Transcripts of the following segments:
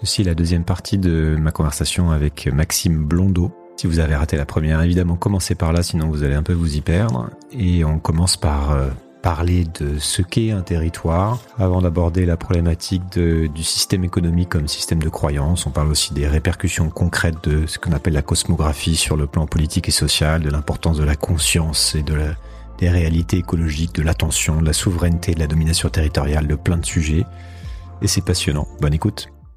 Ceci est la deuxième partie de ma conversation avec Maxime Blondeau. Si vous avez raté la première, évidemment, commencez par là, sinon vous allez un peu vous y perdre. Et on commence par euh, parler de ce qu'est un territoire, avant d'aborder la problématique du système économique comme système de croyance. On parle aussi des répercussions concrètes de ce qu'on appelle la cosmographie sur le plan politique et social, de l'importance de la conscience et de des réalités écologiques, de l'attention, de la souveraineté, de la domination territoriale, de plein de sujets. Et c'est passionnant. Bonne écoute.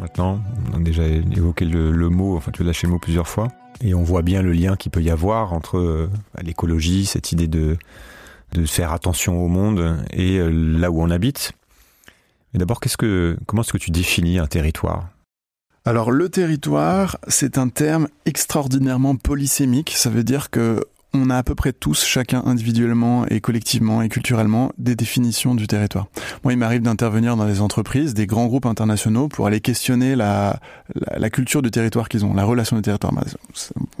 maintenant. On a déjà évoqué le, mot, enfin tu as lâché le mot plusieurs fois. Et on voit bien le lien qu'il peut y avoir entre euh, l'écologie, cette idée de, de faire attention au monde et euh, là où on habite. Mais d'abord, qu'est-ce que, comment est-ce que tu définis un territoire? Alors le territoire, c'est un terme extraordinairement polysémique. Ça veut dire que on a à peu près tous, chacun individuellement et collectivement et culturellement, des définitions du territoire. Moi, il m'arrive d'intervenir dans des entreprises, des grands groupes internationaux, pour aller questionner la, la, culture du territoire qu'ils ont, la relation du territoire.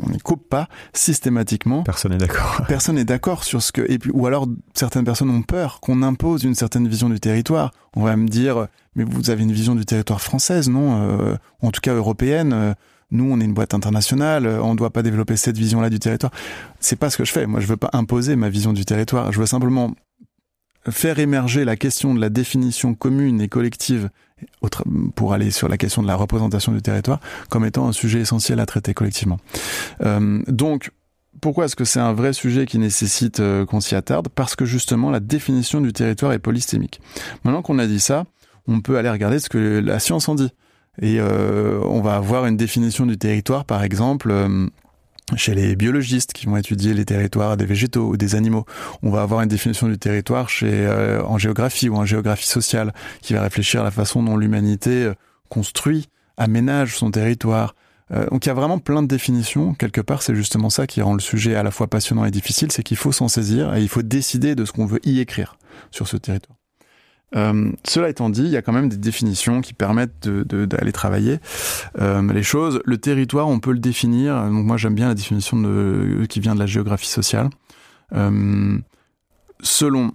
On n'y coupe pas systématiquement. Personne n'est d'accord. Personne n'est d'accord sur ce que... Et puis, ou alors, certaines personnes ont peur qu'on impose une certaine vision du territoire. On va me dire, mais vous avez une vision du territoire française, non? Euh, En tout cas européenne. Euh, nous, on est une boîte internationale, euh, on ne doit pas développer cette vision-là du territoire. C'est pas ce que je fais. Moi, je veux pas imposer ma vision du territoire. Je veux simplement faire émerger la question de la définition commune et collective pour aller sur la question de la représentation du territoire comme étant un sujet essentiel à traiter collectivement. Euh, donc, pourquoi est-ce que c'est un vrai sujet qui nécessite euh, qu'on s'y attarde? Parce que justement, la définition du territoire est polystémique. Maintenant qu'on a dit ça, on peut aller regarder ce que la science en dit. Et euh, on va avoir une définition du territoire, par exemple, euh, chez les biologistes qui vont étudier les territoires des végétaux ou des animaux. On va avoir une définition du territoire chez euh, en géographie ou en géographie sociale qui va réfléchir à la façon dont l'humanité construit, aménage son territoire. donc il y a vraiment plein de définitions. Quelque part, c'est justement ça qui rend le sujet à la fois passionnant et difficile, c'est qu'il faut s'en saisir et il faut décider de ce qu'on veut y écrire sur ce territoire. Euh, cela étant dit, il y a quand même des définitions qui permettent d'aller travailler euh, les choses. Le territoire, on peut le définir. Donc moi, j'aime bien la définition qui vient de la géographie sociale. Euh, selon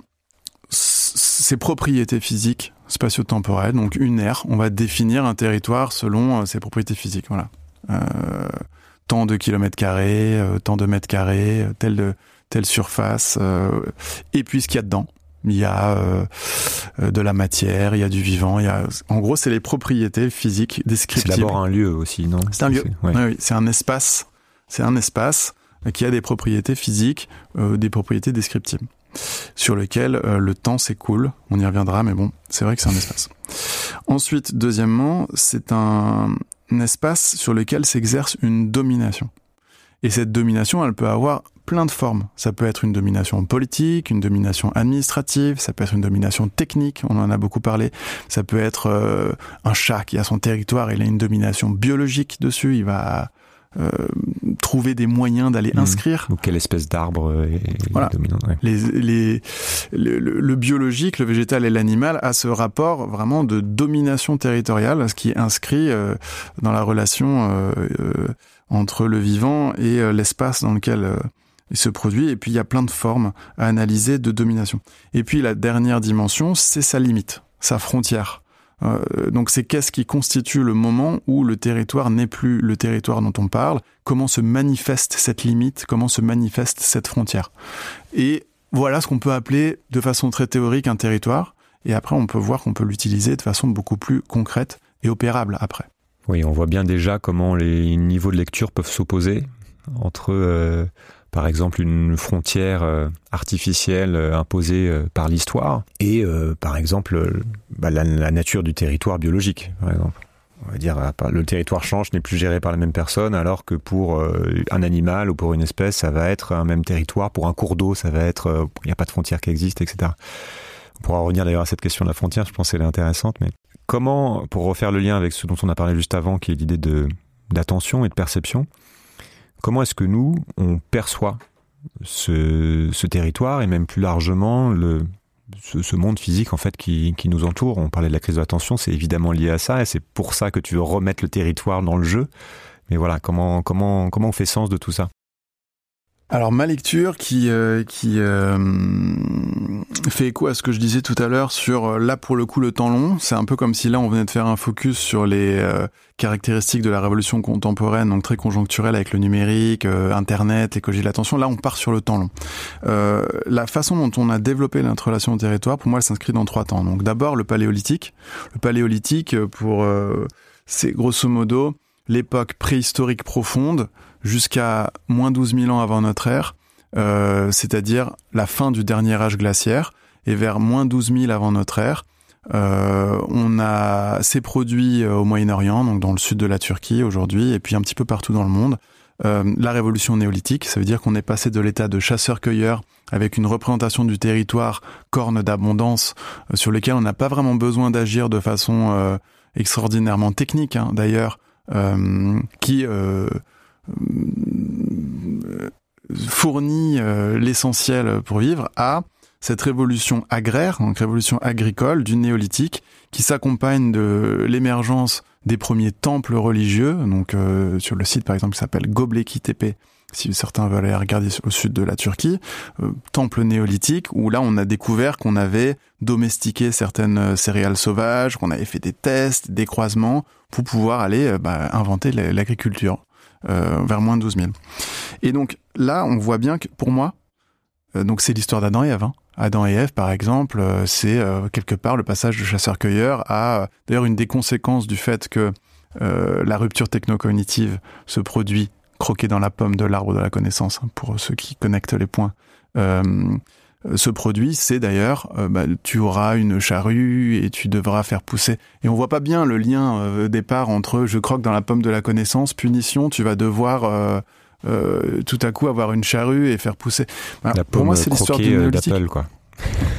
ses propriétés physiques, spatio-temporelles, donc une aire, on va définir un territoire selon ses propriétés physiques. Voilà. tant de kilomètres carrés, tant de mètres carrés, telle telle surface, et puis ce qu'il y a dedans il y a euh, euh, de la matière, il y a du vivant, il y a en gros c'est les propriétés physiques descriptives. C'est d'abord un lieu aussi, non? C'est un lieu. Oui, c'est un espace. C'est un espace qui a des propriétés physiques, euh, des propriétés descriptives, sur lequel le temps s'écoule. On y reviendra, mais bon, c'est vrai que c'est un espace. Ensuite, deuxièmement, c'est un espace sur lequel s'exerce une domination. Et cette domination, elle peut avoir plein de formes. Ça peut être une domination politique, une domination administrative, ça peut être une domination technique, on en a beaucoup parlé. Ça peut être euh, un chat qui a son territoire, il a une domination biologique dessus, il va euh, trouver des moyens d'aller mmh. inscrire. Ou quelle espèce d'arbre est dominant les, les, le, biologique, le végétal et l'animal a ce rapport vraiment de domination territoriale, ce qui est inscrit euh, dans la relation entre le vivant et l'espace dans lequel il se produit, et puis il y a plein de formes à analyser de domination. Et puis la dernière dimension, c'est sa limite, sa frontière. Euh, donc c'est qu'est-ce qui constitue le moment où le territoire n'est plus le territoire dont on parle, comment se manifeste cette limite, comment se manifeste cette frontière? Et voilà ce qu'on peut appeler de façon très théorique un territoire, et après on peut voir qu'on peut l'utiliser de façon beaucoup plus concrète et opérable après. Oui, on voit bien déjà comment les niveaux de lecture peuvent s'opposer entre euh, par exemple une frontière euh, artificielle euh, imposée euh, par l'histoire et par exemple bah, la, nature du territoire biologique par exemple on va dire le territoire change n'est plus géré par la même personne alors que pour un animal ou pour une espèce ça va être un même territoire pour un cours d'eau ça va être il n'y a pas de frontière qui existe etc on pourra revenir d'ailleurs à cette question de la frontière je pense qu'elle est intéressante mais comment pour refaire le lien avec ce dont on a parlé juste avant qui est l'idée d'attention et de perception. Comment est-ce que nous, on perçoit ce, territoire et même plus largement ce, monde physique en fait qui, qui, nous entoure? On parlait de la crise de l'attention, c'est évidemment lié à ça et c'est pour ça que tu veux remettre le territoire dans le jeu. Mais voilà, comment comment comment on fait sens de tout ça? Alors ma lecture qui euh, qui euh, fait écho à ce que je disais tout à l'heure sur euh, là pour le coup le temps long, c'est un peu comme si là on venait de faire un focus sur les euh, caractéristiques de la révolution contemporaine, donc très conjoncturelle avec le numérique, internet, l'écologie de l'attention. Là on part sur le temps long. la façon dont on a développé notre relation au territoire, pour moi, elle s'inscrit dans trois temps. Donc d'abord le paléolithique. Le paléolithique pour c'est grosso modo l'époque préhistorique profonde jusqu'à moins 12 000 ans avant notre ère, euh, c'est-à-dire la fin du dernier âge glaciaire, et vers moins 12 000 avant notre ère, euh, on a ces produits euh, au Moyen-Orient, donc dans le sud de la Turquie aujourd'hui, et puis un petit peu partout dans le monde. Euh, la révolution néolithique, ça veut dire qu'on est passé de l'état de chasseur-cueilleur avec une représentation du territoire corne d'abondance euh, sur lequel on n'a pas vraiment besoin d'agir de façon euh, extraordinairement technique hein, d'ailleurs, qui fournit euh, l'essentiel pour vivre à cette révolution agraire, donc révolution agricole du néolithique, qui s'accompagne de l'émergence des premiers temples religieux, donc euh, sur le site par exemple qui s'appelle Göbekli Tepe, si certains veulent aller regarder au sud de la Turquie, euh, temple néolithique, où là on a découvert qu'on avait domestiqué certaines céréales sauvages, qu'on avait fait des tests, des croisements, pour pouvoir aller bah, inventer l'agriculture vers moins de 12 000. Et donc là, on voit bien que pour moi, euh, donc c'est l'histoire d'Adam et Ève. Hein. Adam et Ève, par exemple, euh, c'est euh, quelque part le passage de chasseur-cueilleur à d'ailleurs une des conséquences du fait que la rupture technocognitive se produit croqué dans la pomme de l'arbre de la connaissance, hein, pour ceux qui connectent les points. Euh, ce produit, c'est d'ailleurs, euh, bah, tu auras une charrue et tu devras faire pousser. Et on voit pas bien le lien euh, départ entre je croque dans la pomme de la connaissance, punition, tu vas devoir euh, tout à coup avoir une charrue et faire pousser. Pour moi, c'est l'histoire du d'Apple, quoi.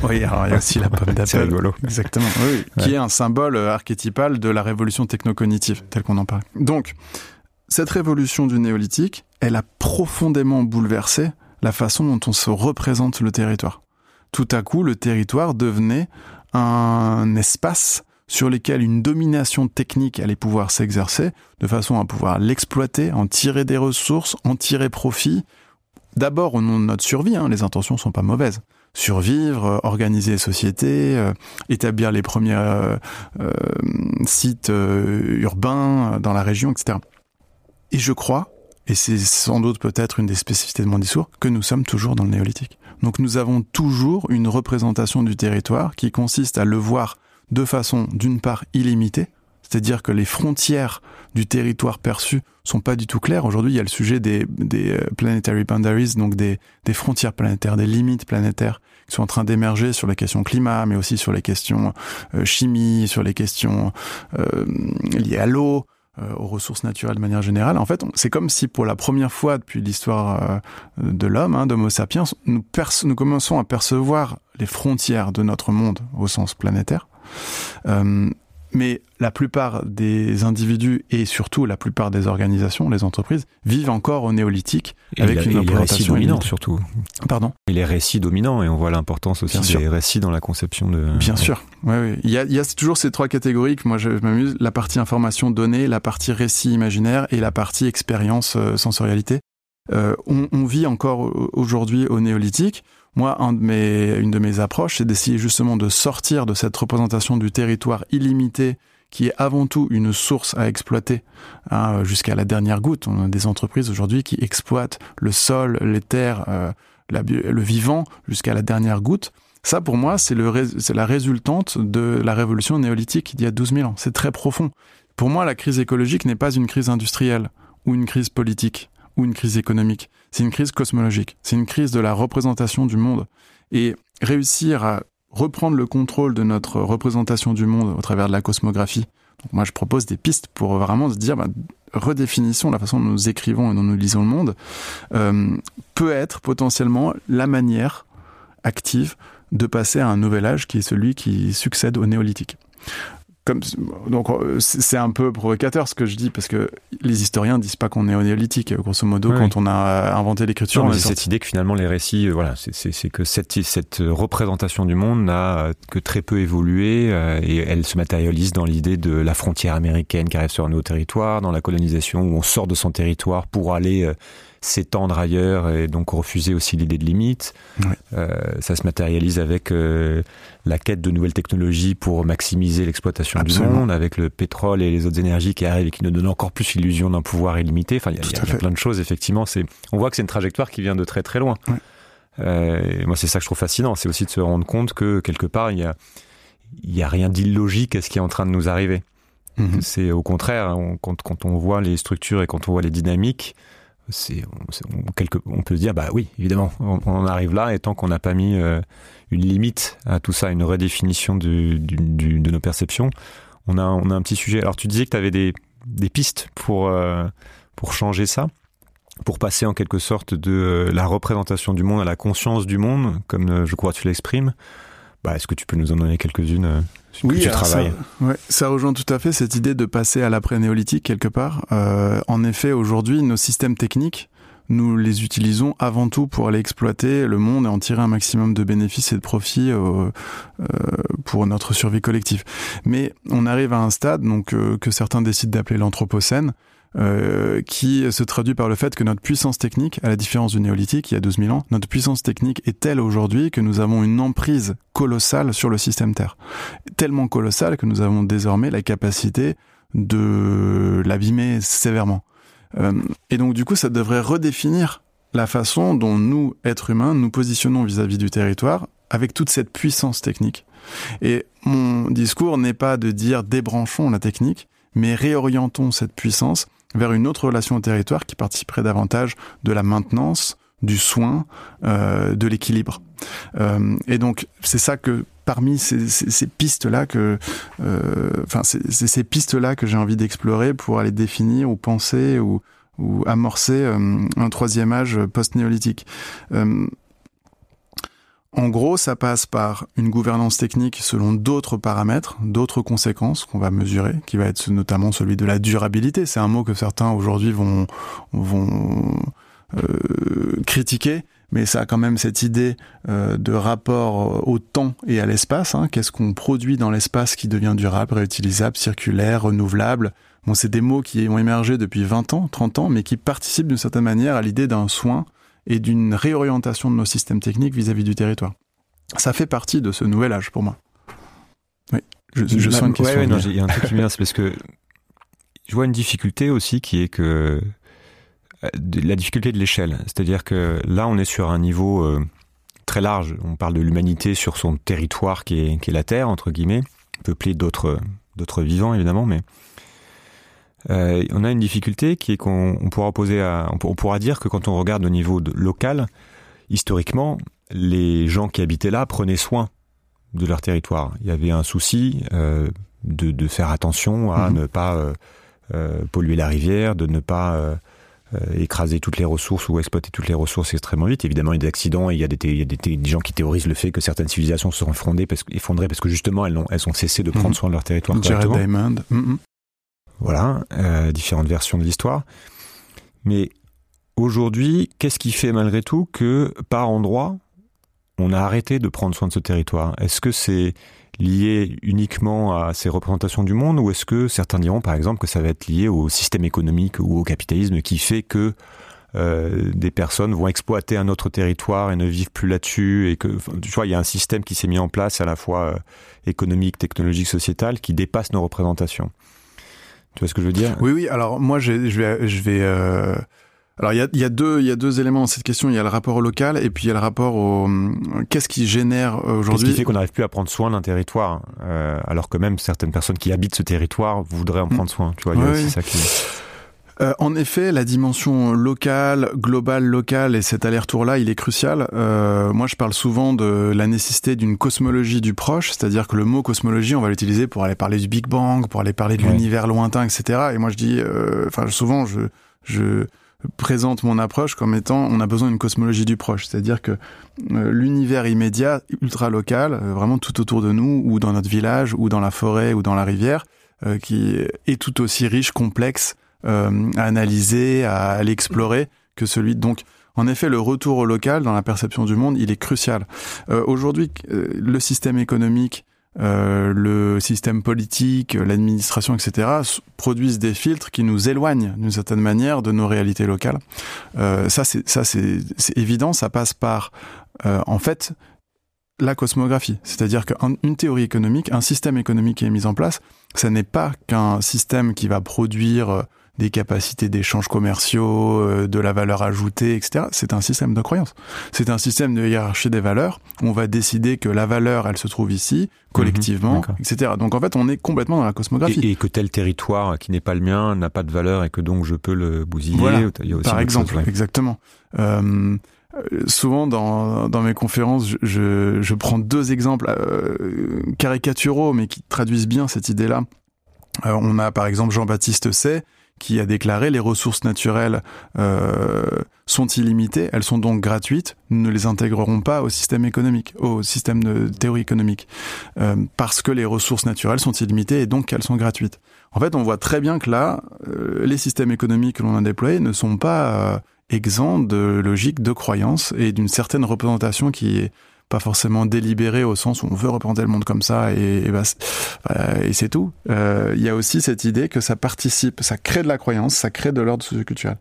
Oui, alors il y a aussi la pomme d'Apple. rigolo. Exactement. Oui, ouais. Qui est un symbole archétypal de la révolution technocognitive, telle qu'on en parle. Donc, cette révolution du néolithique, elle a profondément bouleversé la façon dont on se représente le territoire. Tout à coup, le territoire devenait un espace sur lequel une domination technique allait pouvoir s'exercer, de façon à pouvoir l'exploiter, en tirer des ressources, en tirer profit. D'abord au nom de notre survie, hein, les intentions sont pas mauvaises. Survivre, euh, organiser les sociétés, euh, établir les premiers euh, sites urbains dans la région, etc. Et je crois et c'est sans doute peut-être une des spécificités de mon discours, que nous sommes toujours dans le néolithique. Donc nous avons toujours une représentation du territoire qui consiste à le voir de façon d'une part illimitée, c'est-à-dire que les frontières du territoire perçu sont pas du tout claires. Aujourd'hui, il y a le sujet des, des euh, planetary boundaries, donc des, des frontières planétaires, des limites planétaires qui sont en train d'émerger sur les questions climat, mais aussi sur les questions euh, chimie, sur les questions euh, liées à l'eau, aux ressources naturelles de manière générale. En fait, c'est comme si pour la première fois depuis l'histoire euh, de l'homme, hein, d'Homo sapiens, nous, nous, commençons à percevoir les frontières de notre monde au sens planétaire. Euh, mais la plupart des individus et surtout la plupart des organisations, les entreprises, vivent encore au néolithique et avec une représentation dominante surtout. Pardon. Et les récits dominants et on voit l'importance aussi Bien des sûr. récits dans la conception de. Bien ouais. sûr. Ouais, ouais. Il y a, il y a toujours ces trois catégories que moi je m'amuse la partie information donnée, la partie récit imaginaire et la partie expérience euh, sensorialité. Euh, on, on vit encore aujourd'hui au néolithique. Moi, un de une de mes approches, c'est d'essayer justement de sortir de cette représentation du territoire illimité qui est avant tout une source à exploiter hein, jusqu'à la dernière goutte. On a des entreprises aujourd'hui qui exploitent le sol, les terres, euh, le vivant jusqu'à la dernière goutte. Ça, pour moi, c'est la résultante de la révolution néolithique d'il y a 12 000 ans. C'est très profond. Pour moi, la crise écologique n'est pas une crise industrielle ou une crise politique ou une crise économique. C'est une crise cosmologique. C'est une crise de la représentation du monde. Et réussir à reprendre le contrôle de notre représentation du monde au travers de la cosmographie. Donc moi, je propose des pistes pour vraiment se dire, bah, redéfinissons la façon dont nous écrivons et dont nous lisons le monde, euh, peut être potentiellement la manière active de passer à un nouvel âge qui est celui qui succède au néolithique. Comme donc euh, c'est un peu provocateur ce que je dis parce que les historiens disent pas qu'on est au néolithique grosso modo Ouais. quand on a inventé l'écriture on sorti- cette idée que finalement les récits, euh, voilà, c'est- que cette, cette représentation du monde n'a euh, que très peu évolué euh, et elle se matérialise dans l'idée de la frontière américaine qui arrive sur un nouveau territoire, dans la colonisation où on sort de son territoire pour aller euh, s'étendre ailleurs et donc refuser aussi l'idée de limite. Euh, ça se matérialise avec euh, la quête de nouvelles technologies pour maximiser l'exploitation du monde, avec le pétrole et les autres énergies qui arrivent et qui nous donnent encore plus l'illusion d'un pouvoir illimité. Enfin, il y a- y, y plein de choses, effectivement. C'est, on voit que c'est une trajectoire qui vient de très très loin. Euh, moi, c'est ça que je trouve fascinant. C'est aussi de se rendre compte que quelque part, il y a, il y a rien d'illogique à ce qui est en train de nous arriver. Mhm. C'est au contraire, on- quand, quand on voit les structures et quand on voit les dynamiques, on, peut se dire, bah oui, évidemment, on, arrive là, et tant qu'on n'a pas mis euh, une limite à tout ça, une redéfinition de nos perceptions, on a, on a un petit sujet. Alors tu disais que tu avais des, pistes pour, euh, pour changer ça, pour passer en quelque sorte de euh, la représentation du monde à la conscience du monde, comme je crois que tu l'exprimes. Bah, est-ce que tu peux nous en donner quelques-unes euh, que tu travailles ça, ouais, ça rejoint tout à fait cette idée de passer à l'après-néolithique quelque part. Euh, en effet, aujourd'hui, nos systèmes techniques, nous les utilisons avant tout pour aller exploiter le monde et en tirer un maximum de bénéfices et de profits euh, euh, pour notre survie collective. Mais on arrive à un stade donc que certains décident d'appeler l'anthropocène, euh, qui se traduit par le fait que notre puissance technique, à la différence du néolithique il y a 12 000 ans, notre puissance technique est telle aujourd'hui que nous avons une emprise colossale sur le système Terre. Tellement colossale que nous avons désormais la capacité de l'abîmer sévèrement. Euh, et donc du coup, ça devrait redéfinir la façon dont nous, êtres humains, nous positionnons vis-à-vis du territoire avec toute cette puissance technique. Et mon discours n'est pas de dire débranchons la technique, mais réorientons cette puissance vers une autre relation au territoire qui participerait davantage de la maintenance, du soin, euh, de l'équilibre. Euh, et donc c'est ça que parmi ces, ces pistes-là que, euh, enfin c'est c'est ces pistes-là que j'ai envie d'explorer pour aller définir ou penser ou, ou amorcer euh, un troisième âge post-néolithique. Euh, en gros, ça passe par une gouvernance technique selon d'autres paramètres, d'autres conséquences qu'on va mesurer, qui va être notamment celui de la durabilité. C'est un mot que certains aujourd'hui vont, vont euh, critiquer, mais ça a quand même cette idée euh, de rapport au temps et à l'espace. Hein. Qu'est-ce qu'on produit dans l'espace qui devient durable, réutilisable, circulaire, renouvelable? Bon, c'est des mots qui ont émergé depuis 20 ans, 30 ans, mais qui participent d'une certaine manière à l'idée d'un soin et d'une réorientation de nos systèmes techniques vis-à-vis du territoire. Ça fait partie de ce nouvel âge pour moi. Oui, je, je sens une question. Ouais, il y a un truc qui me vient, c'est parce que je vois une difficulté aussi qui est que euh, la difficulté de l'échelle. C'est-à-dire que là, on est sur un niveau euh, très large. On parle de l'humanité sur son territoire qui est, qui est la Terre, entre guillemets, peuplé d'autres d'autres vivants, évidemment, mais euh, on a une difficulté qui est qu'on on pourra opposer à, on, pour- on pourra dire que quand on regarde au niveau de- local, historiquement, les gens qui habitaient là prenaient soin de leur territoire. Il y avait un souci euh, de, de faire attention à Mhm. ne pas euh, polluer la rivière, de ne pas écraser toutes les ressources ou exploiter toutes les ressources extrêmement vite. Évidemment, il y a des accidents, et il y a des, il y a des, des gens qui théorisent le fait que certaines civilisations se sont effondrées parce, que- effondrées parce que justement elles ont, elles ont cessé de prendre Mhm. soin de leur territoire Jared correctement. Diamond. Mm. Voilà, euh, différentes versions de l'histoire. Mais aujourd'hui, qu'est-ce qui fait malgré tout que par endroit, on a arrêté de prendre soin de ce territoire? Est-ce que c'est lié uniquement à ces représentations du monde ou est-ce que certains diront par exemple que ça va être lié au système économique ou au capitalisme qui fait que euh, des personnes vont exploiter un autre territoire et ne vivent plus là-dessus et que tu vois il y a un système qui s'est mis en place à la fois euh, économique, technologique, sociétal qui dépasse nos représentations? Tu vois ce que je veux dire? Oui, oui. Alors moi, je vais, je vais. euh, Alors il y a, il y a deux, il y a deux éléments dans cette question. Il y a le rapport au local et puis il y a le rapport au qu'est-ce qui génère euh, Qu'est-ce aujourd'hui. qui fait qu'on n'arrive plus à prendre soin d'un territoire euh, alors que même certaines personnes qui habitent ce territoire voudraient en Mm. prendre soin Tu vois, il y a aussi ça qui. Euh, en effet, la dimension locale, globale, locale et cet aller-retour-là, il est crucial. Euh, moi, je parle souvent de la nécessité d'une cosmologie du proche, c'est-à-dire que le mot cosmologie, on va l'utiliser pour aller parler du Big Bang, pour aller parler de Ouais. l'univers lointain, etc. Et moi, je dis, euh, enfin, souvent, je, je, présente mon approche comme étant on a besoin d'une cosmologie du proche, c'est-à-dire que euh, l'univers immédiat, ultra local, euh, vraiment tout autour de nous, ou dans notre village, ou dans la forêt, ou dans la rivière, euh, qui est tout aussi riche, complexe à analyser, à, l'explorer que celui donc en effet, le retour au local dans la perception du monde, il est crucial. Aujourd'hui, le système économique euh, le système politique, l'administration, etc., produisent des filtres qui nous éloignent d'une certaine manière de nos réalités locales. Euh, ça, c'est évident. Ça passe par, euh, en fait, la cosmographie. C'est-à-dire qu'une théorie économique, un système économique qui est mis en place, ça n'est pas qu'un système qui va produire des capacités d'échanges commerciaux, euh, de la valeur ajoutée, etc. C'est un système de croyance. C'est un système de hiérarchie des valeurs. On va décider que la valeur, elle se trouve ici, collectivement, mhm, etc. Donc en fait, on est complètement dans la cosmographie. Et, que tel territoire qui n'est pas le mien n'a pas de valeur et que donc je peux le bousiller. Par exemple, exactement. Euh, souvent dans, dans mes conférences, je, je, prends deux exemples euh, caricaturaux, mais qui traduisent bien cette idée-là. Euh, on a par exemple Jean-Baptiste Say, qui a déclaré les ressources naturelles euh, sont illimitées, elles sont donc gratuites, nous ne les intégrerons pas au système économique, au système de théorie économique, euh, parce que les ressources naturelles sont illimitées et donc qu'elles sont gratuites. En fait, on voit très bien que là, euh, les systèmes économiques que l'on a déployés ne sont pas euh, exempts de logique de croyance et d'une certaine représentation qui est pas forcément délibéré au sens où on veut représenter le monde comme ça et, et, bah, et c'est tout. Euh, il y a aussi cette idée que ça participe, ça crée de la croyance, ça crée de l'ordre socioculturel.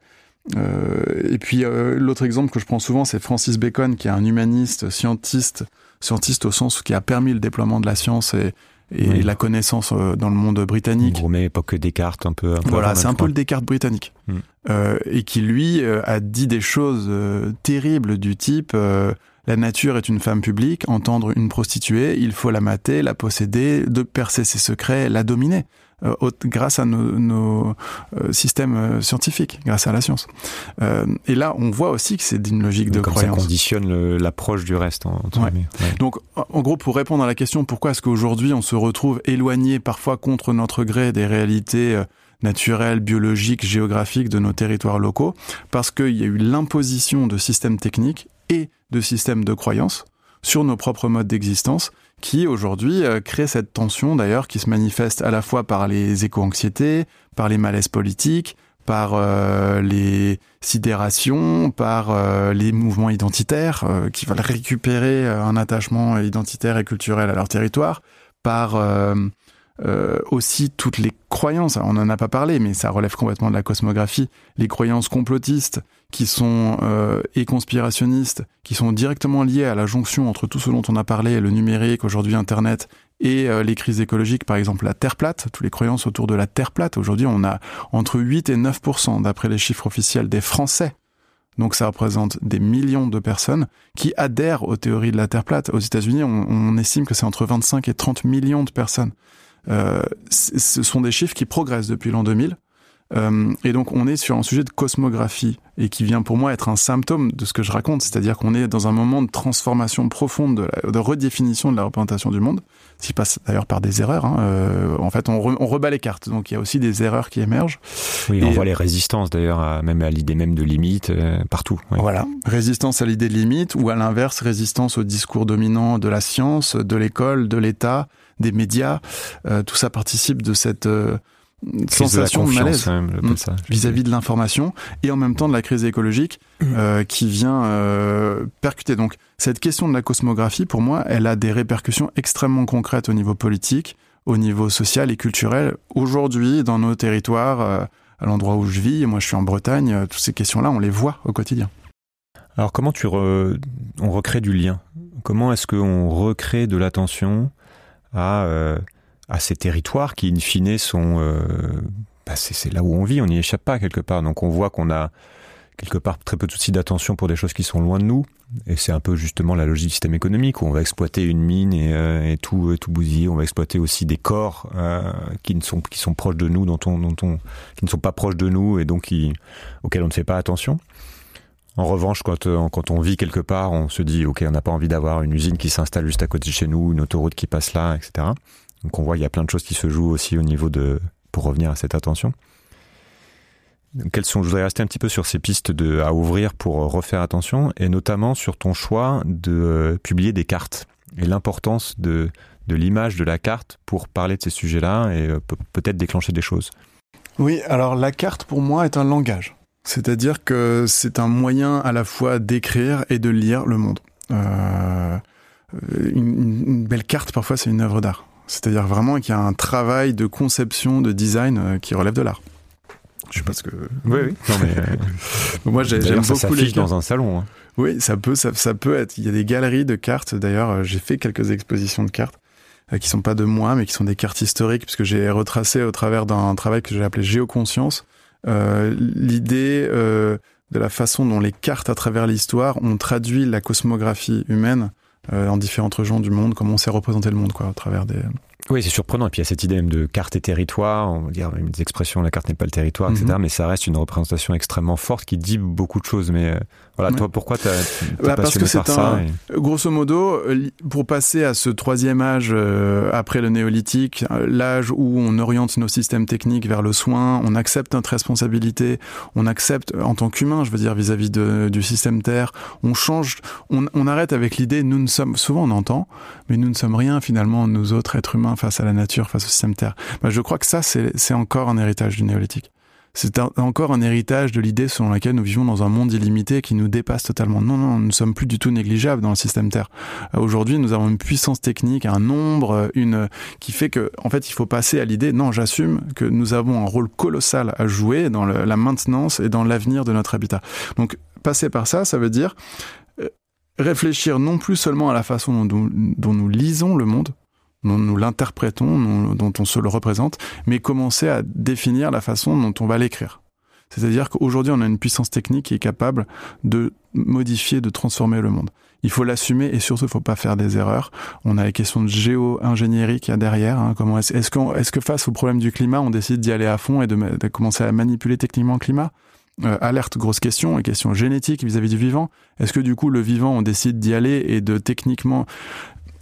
Euh, et puis euh, l'autre exemple que je prends souvent, c'est Francis Bacon, qui est un humaniste, scientiste, scientiste au sens qui a permis le déploiement de la science et, et la connaissance euh, dans le monde britannique. On met époque Descartes un peu. Un peu voilà, c'est un peu le Descartes britannique. Hmm. Euh, et qui lui euh, a dit des choses terribles du type la nature est une femme publique, entendre une prostituée, il faut la mater, la posséder, de percer ses secrets, la dominer. Euh, grâce à nos, nos euh, systèmes euh, scientifiques, grâce à la science. Euh, et là, on voit aussi que c'est d'une logique de comme croyance. Ça conditionne l'approche du reste. En, ouais. Ouais. Donc, en gros, pour répondre à la question, pourquoi est-ce qu'aujourd'hui on se retrouve éloigné, parfois contre notre gré, des réalités naturelles, biologiques, géographiques de nos territoires locaux, parce qu'il y a eu l'imposition de systèmes techniques et de systèmes de croyances sur nos propres modes d'existence qui aujourd'hui euh, crée cette tension d'ailleurs qui se manifeste à la fois par les éco-anxiétés, par les malaises politiques, par euh, les sidérations, par euh, les mouvements identitaires qui veulent récupérer un attachement identitaire et culturel à leur territoire, par euh, aussi toutes les croyances, on n'en a pas parlé, mais ça relève complètement de la cosmographie, les croyances complotistes qui sont euh, et conspirationnistes, qui sont directement liées à la jonction entre tout ce dont on a parlé, le numérique, aujourd'hui Internet, et euh, les crises écologiques, par exemple la Terre plate, toutes les croyances autour de la Terre plate. Aujourd'hui, on a entre 8 et 9 d'après les chiffres officiels des Français donc ça représente des millions de personnes qui adhèrent aux théories de la Terre plate. Aux États-Unis, on, on, estime que c'est entre 25 et 30 millions de personnes. Euh, ce sont des chiffres qui progressent depuis l'an 2000. Euh, et donc on est sur un sujet de cosmographie et qui vient pour moi être un symptôme de ce que je raconte, c'est-à-dire qu'on est dans un moment de transformation profonde, de, la, de redéfinition de la représentation du monde, ce qui passe d'ailleurs par des erreurs. Hein. Euh, en fait, on, re, on, rebat les cartes, donc il y a aussi des erreurs qui émergent. Oui, et on voit les résistances d'ailleurs, même à l'idée même de limite euh, partout. Oui. Voilà, résistance à l'idée de limite ou à l'inverse, résistance au discours dominant de la science, de l'école, de l'État, des médias. Euh, tout ça participe de cette euh, sensation de, de malaise vis-à-vis de l'information et en même temps de la crise écologique mmh. euh, qui vient euh, percuter. Donc cette question de la cosmographie, pour moi, elle a des répercussions extrêmement concrètes au niveau politique, au niveau social et culturel. Aujourd'hui, dans nos territoires, euh, à l'endroit où je vis, moi je suis en Bretagne, euh, toutes ces questions-là, on les voit au quotidien. Alors comment tu re... on recrée du lien? Comment est-ce qu'on recrée de l'attention? À, euh, à ces territoires qui, in fine, sont... Euh, bah c'est là où on vit, on n'y échappe pas quelque part. Donc on voit qu'on a quelque part très peu de soucis d'attention pour des choses qui sont loin de nous. Et c'est un peu justement la logique du système économique où on va exploiter une mine et, euh, et tout, et tout bousiller. On va exploiter aussi des corps euh, qui ne sont qui sont proches de nous, dont on, dont on, qui ne sont pas proches de nous et donc qui, auxquels on ne fait pas attention. En revanche, quand, euh, quand on vit quelque part, on se dit, OK, on n'a pas envie d'avoir une usine qui s'installe juste à côté de chez nous, une autoroute qui passe là, etc. Donc on voit, il y a plein de choses qui se jouent aussi au niveau de, pour revenir à cette attention. quelles sont, je voudrais rester un petit peu sur ces pistes de, à ouvrir pour refaire attention, et notamment sur ton choix de euh, publier des cartes et l'importance de, l'image de la carte pour parler de ces sujets-là et euh, peut-être déclencher des choses. Oui, alors la carte pour moi est un langage. C'est-à-dire que c'est un moyen à la fois d'écrire et de lire le monde. Euh, une, une, belle carte, parfois, c'est une œuvre d'art. C'est-à-dire vraiment qu'il y a un travail de conception, de design euh, qui relève de l'art. Je sais pas ce que. Oui, oui. Non, mais euh... Moi, j'aime beaucoup les dans un salon. Hein. Oui, ça peut, ça, ça, peut être. Il y a des galeries de cartes. D'ailleurs, euh, j'ai fait quelques expositions de cartes euh, qui sont pas de moi, mais qui sont des cartes historiques, puisque j'ai retracé au travers d'un travail que j'ai appelé Géoconscience l'idée euh, de la façon dont les cartes à travers l'histoire ont traduit la cosmographie humaine euh, en différentes régions du monde, comment on s'est représenté le monde quoi, au travers des, oui, c'est surprenant. Et puis il y a cette idée même de carte et territoire. On va dire même des expressions, la carte n'est pas le territoire, etc. Mm -hmm. Mais ça reste une représentation extrêmement forte qui dit beaucoup de choses. Mais euh, voilà, ouais. toi, pourquoi t'as bah, Parce que c'est un. Et... Grosso modo, pour passer à ce troisième âge euh, après le néolithique, l'âge où on oriente nos systèmes techniques vers le soin, on accepte notre responsabilité, on accepte en tant qu'humain, je veux dire vis-à-vis -vis du système Terre, on change, on, on arrête avec l'idée, nous ne sommes souvent on entend, mais nous ne sommes rien finalement, nous autres êtres humains face à la nature, face au système Terre. Bah, je crois que ça, c'est encore un héritage du néolithique. C'est encore un héritage de l'idée selon laquelle nous vivons dans un monde illimité qui nous dépasse totalement. Non, non, nous ne sommes plus du tout négligeables dans le système Terre. Aujourd'hui, nous avons une puissance technique, un nombre, une qui fait que, en fait, il faut passer à l'idée. Non, j'assume que nous avons un rôle colossal à jouer dans la maintenance et dans l'avenir de notre habitat. Donc, passer par ça, ça veut dire réfléchir non plus seulement à la façon dont nous lisons le monde, dont nous l'interprétons, dont on se le représente, mais commencer à définir la façon dont on va l'écrire. C'est-à-dire qu'aujourd'hui, on a une puissance technique qui est capable de modifier, de transformer le monde. Il faut l'assumer et surtout, il ne faut pas faire des erreurs. On a les questions de géo-ingénierie qu'il y a derrière. Hein. Comment est-ce est qu est que face au problème du climat, on décide d'y aller à fond et de, commencer à manipuler techniquement le climat? Euh, alerte, grosse question, et question génétique vis-à-vis -vis du vivant. Est-ce que du coup le vivant, on décide d'y aller et de techniquement...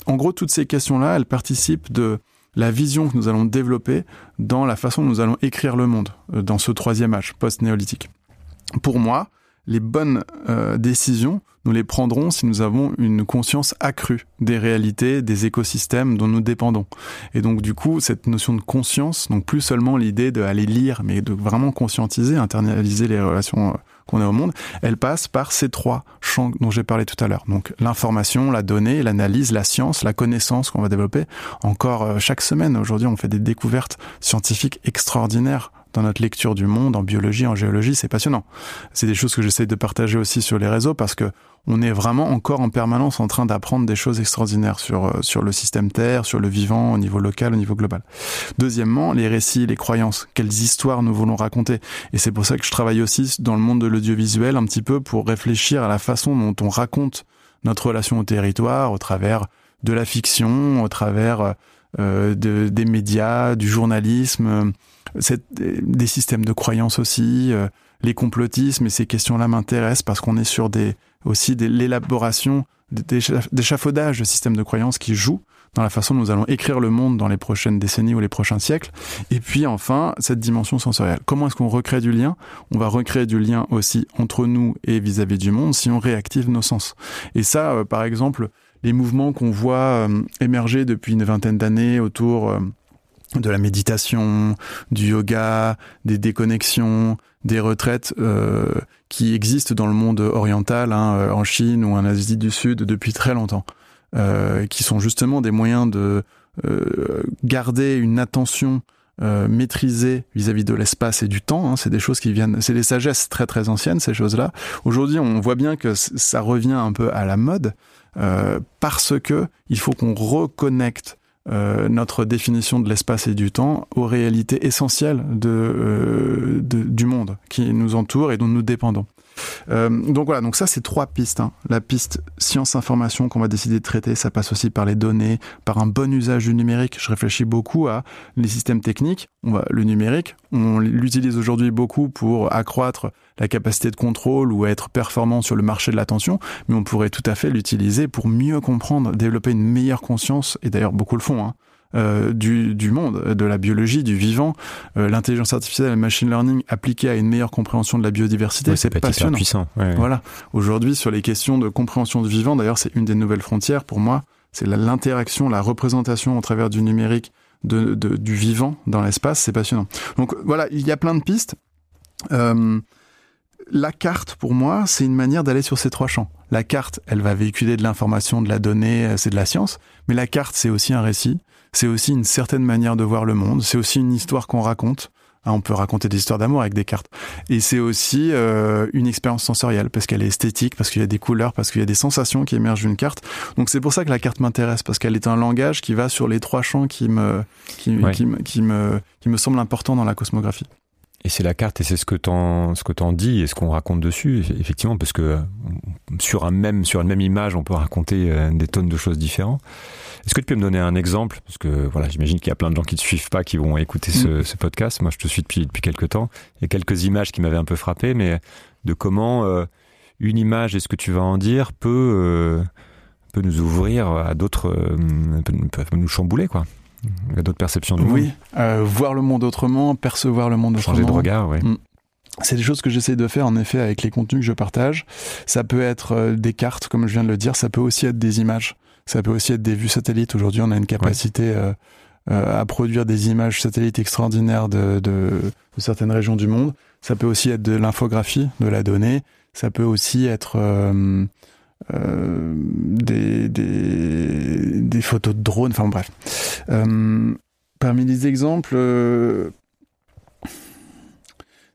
En gros, toutes ces questions-là, elles participent de la vision que nous allons développer dans la façon dont nous allons écrire le monde euh, dans ce troisième âge post-néolithique. Pour moi, les bonnes euh, décisions, nous les prendrons si nous avons une conscience accrue des réalités, des écosystèmes dont nous dépendons. Et donc du coup, cette notion de conscience, donc plus seulement l'idée d'aller lire, mais de vraiment conscientiser, internaliser les relations euh, qu'on a au monde, elle passe par ces trois champs dont j'ai parlé tout à l'heure. Donc l'information, la donnée, l'analyse, la science, la connaissance qu'on va développer. Encore euh, chaque semaine, aujourd'hui, on fait des découvertes scientifiques extraordinaires dans notre lecture du monde, en biologie, en géologie, c'est passionnant. C'est des choses que j'essaie de partager aussi sur les réseaux parce que on est vraiment encore en permanence en train d'apprendre des choses extraordinaires sur, sur le système Terre, sur le vivant au niveau local, au niveau global. Deuxièmement, les récits, les croyances. Quelles histoires nous voulons raconter Et c'est pour ça que je travaille aussi dans le monde de l'audiovisuel un petit peu pour réfléchir à la façon dont on raconte notre relation au territoire au travers de la fiction, au travers euh, de, des médias, du journalisme, des systèmes de croyances aussi, euh, les complotismes et ces questions-là m'intéressent parce qu'on est sur des aussi de l'élaboration, d'échafaudage de systèmes de croyances qui jouent dans la façon dont nous allons écrire le monde dans les prochaines décennies ou les prochains siècles. Et puis enfin, cette dimension sensorielle. Comment est-ce qu'on recrée du lien? On va recréer du lien aussi entre nous et vis-à-vis -vis du monde si on réactive nos sens. Et ça, euh, par exemple, les mouvements qu'on voit euh, émerger depuis une vingtaine d'années autour... Euh, de la méditation, du yoga, des déconnexions, des retraites euh, qui existent dans le monde oriental, hein, en Chine ou en Asie du Sud depuis très longtemps, qui sont justement des moyens de garder une attention euh, maîtrisée vis-à-vis de l'espace et du temps. Hein. C'est des choses qui viennent, c'est des sagesses très très anciennes ces choses-là. Aujourd'hui, on voit bien que ça revient un peu à la mode euh, parce que il faut qu'on reconnecte euh, notre définition de l'espace et du temps aux réalités essentielles euh, du monde qui nous entoure et dont nous dépendons. Euh, donc voilà, donc ça c'est trois pistes. Hein. La piste science-information qu'on va décider de traiter, ça passe aussi par les données, par un bon usage du numérique. Je réfléchis beaucoup à les systèmes techniques. On va, le numérique, on l'utilise aujourd'hui beaucoup pour accroître la capacité de contrôle ou être performant sur le marché de l'attention, mais on pourrait tout à fait l'utiliser pour mieux comprendre, développer une meilleure conscience, et d'ailleurs beaucoup le font, hein, euh, du, du, monde, de la biologie, du vivant. Euh, L'intelligence artificielle le machine learning appliquées à une meilleure compréhension de la biodiversité, Ouais, c'est pas passionnant. puissant. Ouais, ouais. Voilà. Aujourd'hui, sur les questions de compréhension du vivant, d'ailleurs, c'est une des nouvelles frontières pour moi. C'est l'interaction, la représentation au travers du numérique de, de- du vivant dans l'espace. C'est passionnant. Donc voilà, il y a plein de pistes. Euh, la carte, pour moi, c'est une manière d'aller sur ces trois champs. La carte, elle va véhiculer de l'information, de la donnée, c'est de la science. Mais la carte, c'est aussi un récit. C'est aussi une certaine manière de voir le monde. C'est aussi une histoire qu'on raconte. Hein, on peut raconter des histoires d'amour avec des cartes. Et c'est aussi euh, une expérience sensorielle parce qu'elle est esthétique, parce qu'il y a des couleurs, parce qu'il y a des sensations qui émergent d'une carte. Donc c'est pour ça que la carte m'intéresse parce qu'elle est un langage qui va sur les trois champs qui me qui, Ouais. qui, me- qui me qui me semble important dans la cosmographie. Et c'est la carte et c'est ce que t'en ce que t'en dis et ce qu'on raconte dessus eff- effectivement parce que euh, sur un même sur une même image on peut raconter euh, des tonnes de choses différentes. Est-ce que tu peux me donner un exemple? Parce que voilà j'imagine qu'il y a plein de gens qui te suivent pas qui vont écouter ce, ce podcast. Moi je te suis depuis depuis quelques temps. Il y a quelques images qui m'avaient un peu frappé mais de comment euh, une image et ce que tu vas en dire peut euh, peut nous ouvrir à d'autres euh, peut, peut nous chambouler quoi. À d'autres perceptions du monde. Oui, euh, voir le monde autrement, percevoir le monde Changer de autrement. regard, ouais. C'est des choses que j'essaie de faire en effet avec les contenus que je partage. Ça peut être euh, des cartes, comme je viens de le dire, ça peut aussi être des images, ça peut aussi être des vues satellites. Aujourd'hui, on a une capacité euh, euh, à produire des images satellites extraordinaires de, de, de certaines régions du monde. Ça peut aussi être de l'infographie, de la donnée. Ça peut aussi être euh, des, photos de drones. Enfin bref. Euh, parmi les exemples, euh,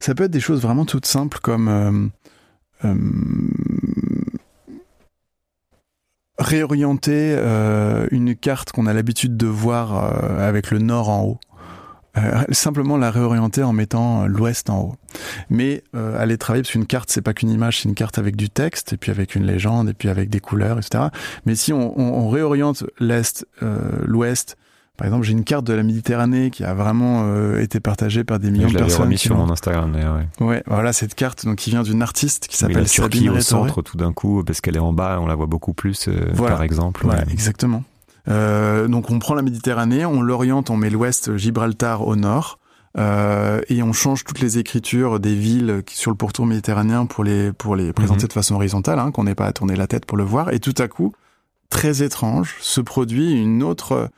ça peut être des choses vraiment toutes simples comme réorienter une carte qu'on a l'habitude de voir avec le nord en haut. Euh, simplement la réorienter en mettant l'ouest en haut. Mais euh, aller travailler, parce qu'une carte, c'est pas qu'une image, c'est une carte avec du texte, et puis avec une légende, et puis avec des couleurs, etc. Mais si on, on, on réoriente l'est, euh, l'ouest, par exemple, j'ai une carte de la Méditerranée qui a vraiment euh, été partagée par des millions je de l'avais personnes. remis qui sur mon Instagram d'ailleurs. Ouais. Ouais, voilà cette carte donc qui vient d'une artiste qui s'appelle Turquie Sabine au Rétoré. centre tout d'un coup parce qu'elle est en bas, on la voit beaucoup plus euh, Voilà. par exemple. Voilà, Ouais. exactement. Euh, donc on prend la Méditerranée, on l'oriente, on met l'ouest Gibraltar au nord. euh, et on change toutes les écritures des villes sur le pourtour méditerranéen pour les pour les présenter Mhm. de façon horizontale, hein, qu'on n'ait pas à tourner la tête pour le voir. Et tout à coup, très étrange, se produit une autre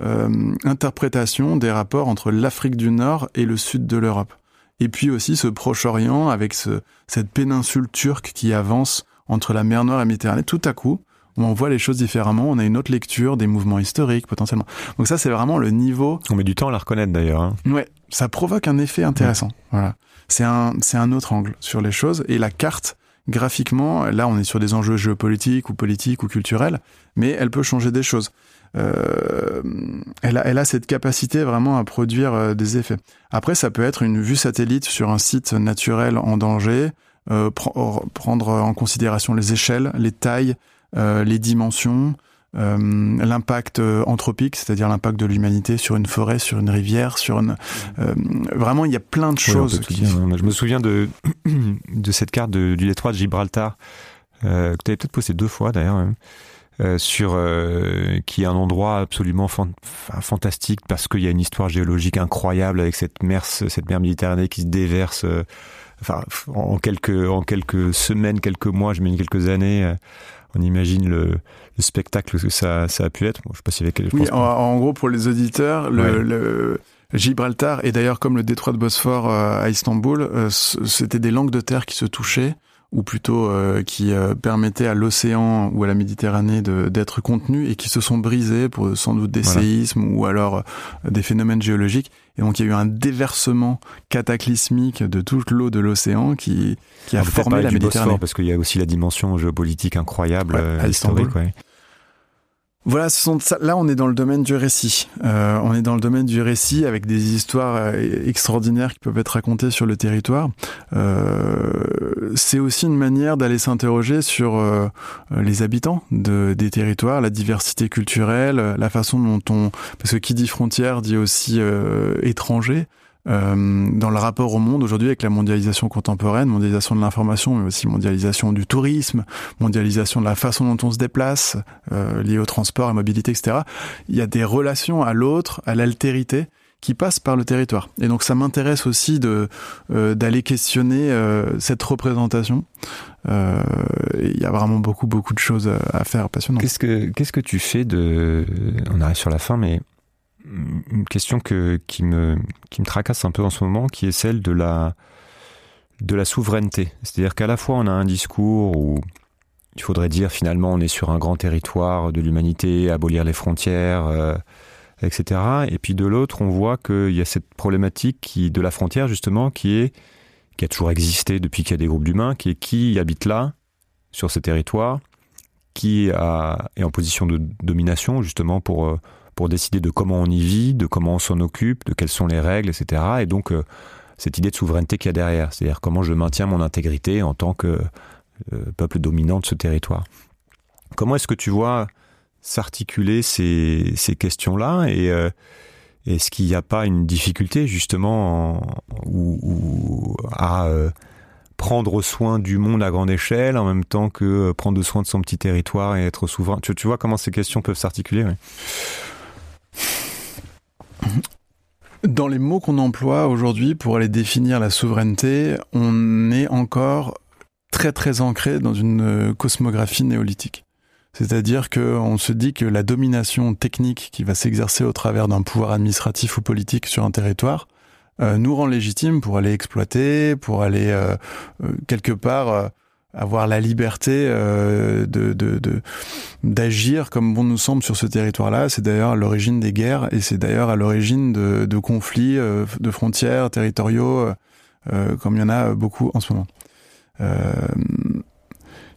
euh, interprétation des rapports entre l'Afrique du Nord et le sud de l'Europe. Et puis aussi ce Proche-Orient avec ce, cette péninsule turque qui avance entre la mer Noire et la Méditerranée. Tout à coup, on voit les choses différemment, on a une autre lecture des mouvements historiques potentiellement. Donc ça, c'est vraiment le niveau. On met du temps à la reconnaître d'ailleurs. hein. Ouais, ça provoque un effet intéressant. Voilà, c'est un c'est un autre angle sur les choses et la carte graphiquement, là, on est sur des enjeux géopolitiques ou politiques ou culturels, mais elle peut changer des choses. Euh, elle, a, elle a cette capacité vraiment à produire euh, des effets. Après, ça peut être une vue satellite sur un site naturel en danger, euh, pr- prendre en considération les échelles, les tailles, les dimensions, euh, l'impact euh, anthropique, c'est-à-dire l'impact de l'humanité sur une forêt, sur une rivière, sur une. euh, vraiment, il y a plein de choses. qui- dire, hein. Je me souviens de, de cette carte de- du détroit de Gibraltar, euh, que tu avais peut-être posté deux fois d'ailleurs, euh, sur, euh, qui est un endroit absolument fan- fantastique parce qu'il y a une histoire géologique incroyable avec cette mer, cette mer Méditerranée qui se déverse. euh, Enfin, en quelques, en quelques semaines, quelques mois, je mets quelques années, euh, on imagine le, le spectacle que ça, ça a pu être. Bon, je sais pas s'il y avait je Oui, en, en gros, pour les auditeurs, le, Ouais. le Gibraltar, et d'ailleurs comme le détroit de Bosphore euh, à Istanbul, euh, c'était des langues de terre qui se touchaient, ou plutôt euh, qui euh, permettaient à l'océan ou à la Méditerranée d'être contenus et qui se sont brisés pour sans doute des Voilà. séismes ou alors euh, des phénomènes géologiques. Et donc il y a eu un déversement cataclysmique de toute l'eau de l'océan qui, qui a formé la Méditerranée. Bosphore, parce qu'il y a aussi la dimension géopolitique incroyable, Ouais, à historique. Ouais. Voilà, ce sont, là on est dans le domaine du récit. Euh, on est dans le domaine du récit avec des histoires euh, extraordinaires qui peuvent être racontées sur le territoire. Euh, c'est aussi une manière d'aller s'interroger sur euh, les habitants de, des territoires, la diversité culturelle, la façon dont on... Parce que qui dit frontière dit aussi étranger. Euh, dans le rapport au monde aujourd'hui avec la mondialisation contemporaine, mondialisation de l'information, mais aussi mondialisation du tourisme, mondialisation de la façon dont on se déplace, euh, liée au transport, à la mobilité, etc. Il y a des relations à l'autre, à l'altérité, qui passent par le territoire. Et donc ça m'intéresse aussi de euh, d'aller questionner euh, cette représentation. Euh, Il y a vraiment beaucoup beaucoup de choses à faire passionnantes. Qu'est-ce que qu'est-ce que tu fais de On arrive sur la fin, mais une question que, qui, me, qui me tracasse un peu en ce moment, qui est celle de la, de la souveraineté. C'est-à-dire qu'à la fois on a un discours où il faudrait dire finalement on est sur un grand territoire de l'humanité, abolir les frontières, euh, etc. Et puis de l'autre, on voit qu'il y a cette problématique qui, de la frontière justement qui est qui a toujours existé depuis qu'il y a des groupes d'humains, qui est qui habite là, sur ces territoires, qui a, est en position de domination justement pour euh, pour décider de comment on y vit, de comment on s'en occupe, de quelles sont les règles, etc. Et donc, euh, cette idée de souveraineté qu'il y a derrière, c'est-à-dire comment je maintiens mon intégrité en tant que euh, peuple dominant de ce territoire. Comment est-ce que tu vois s'articuler ces, questions-là et euh, est-ce qu'il n'y a pas une difficulté justement à prendre soin du monde à grande échelle en même temps que prendre soin de son petit territoire et être souverain? Tu, vois comment ces questions peuvent s'articuler dans les mots qu'on emploie aujourd'hui pour aller définir la souveraineté, on est encore très très ancré dans une cosmographie néolithique. C'est-à-dire qu'on se dit que la domination technique qui va s'exercer au travers d'un pouvoir administratif ou politique sur un territoire euh, nous rend légitime pour aller exploiter, pour aller euh, euh, quelque part euh, avoir la liberté euh, de d'agir comme bon nous semble sur ce territoire-là. C'est d'ailleurs à l'origine des guerres et c'est d'ailleurs à l'origine de, conflits euh, de frontières territoriaux, euh, comme il y en a beaucoup en ce moment.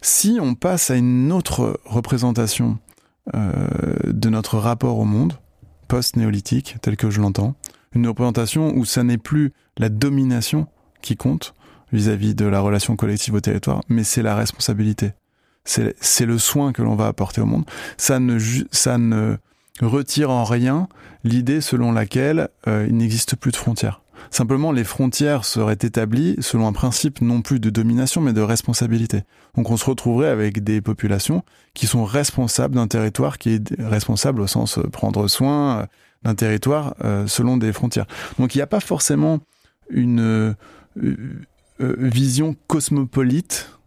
Si on passe à une autre représentation de notre rapport au monde post-néolithique, tel que je l'entends, une représentation où ça n'est plus la domination qui compte, vis-à-vis de la relation collective au territoire, mais c'est la responsabilité. C'est le soin que l'on va apporter au monde. Ça ne, ça ne retire en rien l'idée selon laquelle euh, il n'existe plus de frontières. Simplement, les frontières seraient établies selon un principe non plus de domination, mais de responsabilité. Donc on se retrouverait avec des populations qui sont responsables d'un territoire qui est responsable au sens euh, prendre soin euh, d'un territoire euh, selon des frontières. Donc il n'y a pas forcément une... Euh, vision cosmopolite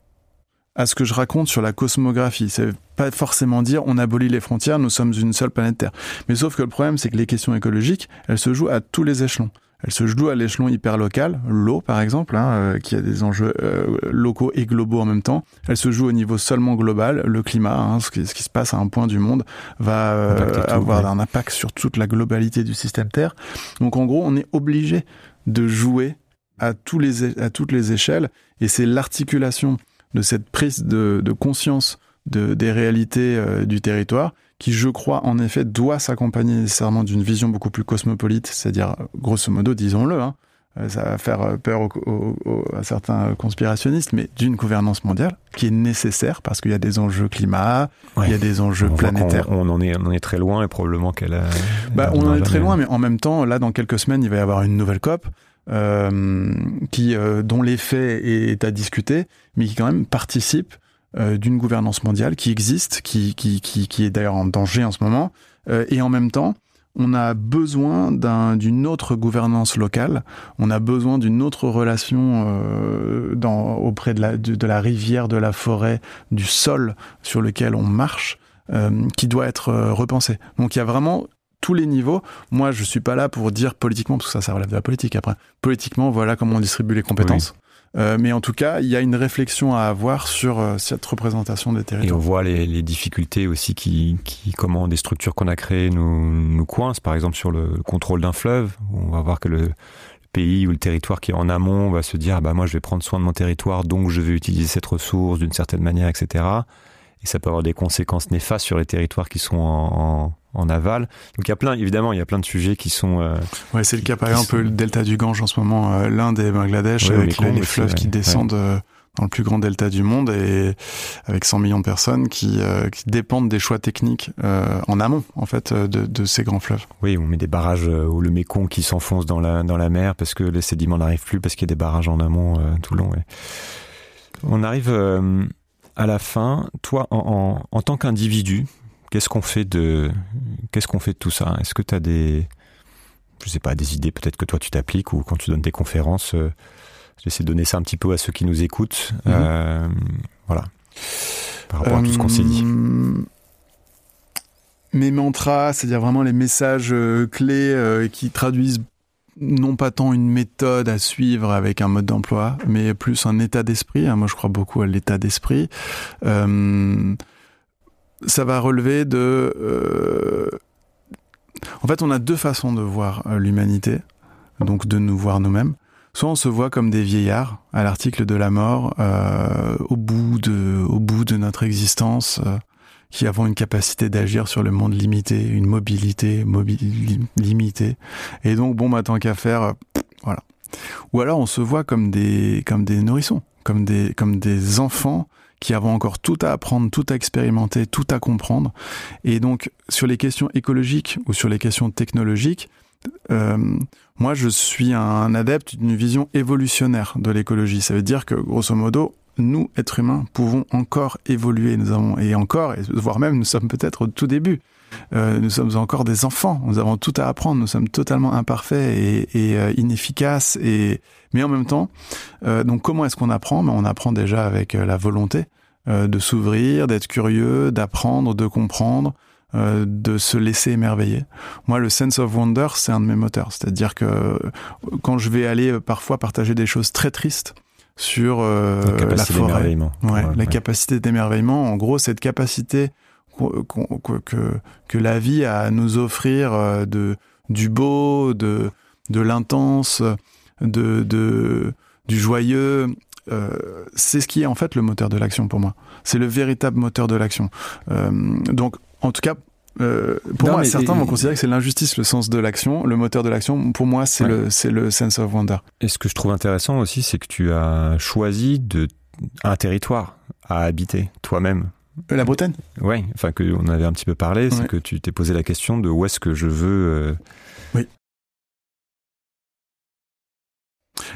à ce que je raconte sur la cosmographie. C'est pas forcément dire on abolit les frontières, nous sommes une seule planète Terre. Mais sauf que le problème, c'est que les questions écologiques, elles se jouent à tous les échelons. Elles se jouent à l'échelon hyper local, l'eau par exemple, hein, euh, qui a des enjeux euh, locaux et globaux en même temps. Elles se jouent au niveau seulement global, le climat, hein, ce, qui, ce, qui, se passe à un point du monde va euh, avoir un impact sur toute la globalité du système Terre. Donc en gros, on est obligé de jouer à, tous les, à toutes les échelles, et c'est l'articulation de cette prise de, de conscience de, des réalités euh, du territoire qui, je crois, en effet, doit s'accompagner nécessairement d'une vision beaucoup plus cosmopolite, c'est-à-dire, grosso modo, disons-le, hein, ça va faire peur au, au, à certains conspirationnistes, mais d'une gouvernance mondiale qui est nécessaire parce qu'il y a des enjeux climat, ouais. il y a des enjeux on planétaires. On, on, en est, on en est très loin et probablement qu'elle a. Bah, on en est très loin, mais en même temps, là, dans quelques semaines, il va y avoir une nouvelle COP euh, qui, euh, dont l'effet est à discuter, mais qui quand même participe euh, d'une gouvernance mondiale qui existe, qui, qui, qui, qui est d'ailleurs en danger en ce moment, euh, et en même temps, on a besoin d'une un, autre gouvernance locale, on a besoin d'une autre relation euh, dans, auprès de la, de, de, la rivière, de la forêt, du sol sur lequel on marche, euh, qui doit être euh, repensée. Donc il y a vraiment tous les niveaux. Moi, je suis pas là pour dire politiquement, parce que ça, ça relève de la politique après. Politiquement, voilà comment on distribue les compétences. Oui. Euh, mais en tout cas, il y a une réflexion à avoir sur euh, cette représentation des territoires. Et on voit les, les difficultés aussi qui, qui, comment des structures qu'on a créées nous, nous coincent. Par exemple, sur le contrôle d'un fleuve, on va voir que le, pays ou le territoire qui est en amont va se dire ah bah moi je vais prendre soin de mon territoire donc je vais utiliser cette ressource d'une certaine manière etc et ça peut avoir des conséquences néfastes sur les territoires qui sont en, en, en aval. Donc il y a plein, évidemment, il y a plein de sujets qui sont. Euh, ouais, c'est le cas par exemple le delta du Gange en ce moment, euh, l'Inde et Bangladesh, ouais, avec les, les fleuves aussi, qui ouais. descendent ouais. dans le plus grand delta du monde et avec 100 millions de personnes qui, euh, qui dépendent des choix techniques euh, en amont en fait de, de, ces grands fleuves. Oui, on met des barrages euh, ou le Mékong qui s'enfonce dans la dans la mer parce que les sédiments n'arrivent plus parce qu'il y a des barrages en amont tout le long. Ouais. On arrive à la fin. Toi, en, en, en tant qu'individu, qu'est-ce qu'on fait de qu'est-ce qu'on fait de tout ça? Est-ce que tu as des je sais pas des idées peut-être que toi tu t'appliques ou quand tu donnes des conférences J'essaie de donner ça un petit peu à ceux qui nous écoutent. Mhm. Euh, voilà. Par rapport à tout ce qu'on s'est dit. Euh, mes mantras, c'est-à-dire vraiment les messages euh, clés qui traduisent non pas tant une méthode à suivre avec un mode d'emploi, mais plus un état d'esprit. Moi, je crois beaucoup à l'état d'esprit. Ça va relever de... En fait, on a deux façons de voir l'humanité, donc de nous voir nous-mêmes. Soit on se voit comme des vieillards à l'article de la mort, euh, au bout de, au bout de notre existence, euh, qui avons une capacité d'agir sur le monde limité, une mobilité limitée. Et donc bon, bah tant qu'à faire, euh, voilà. Ou alors on se voit comme des, comme des nourrissons, comme des, comme des enfants qui avons encore tout à apprendre, tout à expérimenter, tout à comprendre. Et donc sur les questions écologiques ou sur les questions technologiques, euh, moi, je suis un adepte d'une vision évolutionnaire de l'écologie. Ça veut dire que, grosso modo, nous, êtres humains, pouvons encore évoluer. Nous avons, et encore, voire même, nous sommes peut-être au tout début. Euh, nous sommes encore des enfants. Nous avons tout à apprendre. Nous sommes totalement imparfaits et, et euh, inefficaces. Et mais en même temps, euh, donc comment est-ce qu'on apprend? Ben, on apprend déjà avec la volonté de s'ouvrir, d'être curieux, d'apprendre, de comprendre, de se laisser émerveiller. Moi, le sense of wonder, c'est un de mes moteurs. C'est-à-dire que quand je vais aller parfois partager des choses très tristes sur la, forêt, ouais, la capacité d'émerveillement, en gros, cette capacité que, que la vie a à nous offrir de du beau, de de l'intense, de, de du joyeux, c'est ce qui est en fait le moteur de l'action pour moi. C'est le véritable moteur de l'action. donc en tout cas, euh, pour moi, certains vont considérer que c'est l'injustice, le sens de l'action, le moteur de l'action. Pour moi, c'est le c'est le sense of wonder. Et ce que je trouve intéressant aussi, c'est que tu as choisi de un territoire à habiter toi-même. Euh, la Bretagne. Oui, enfin que on avait un petit peu parlé, c'est que tu t'es posé la question de où est-ce que je veux. Euh, oui.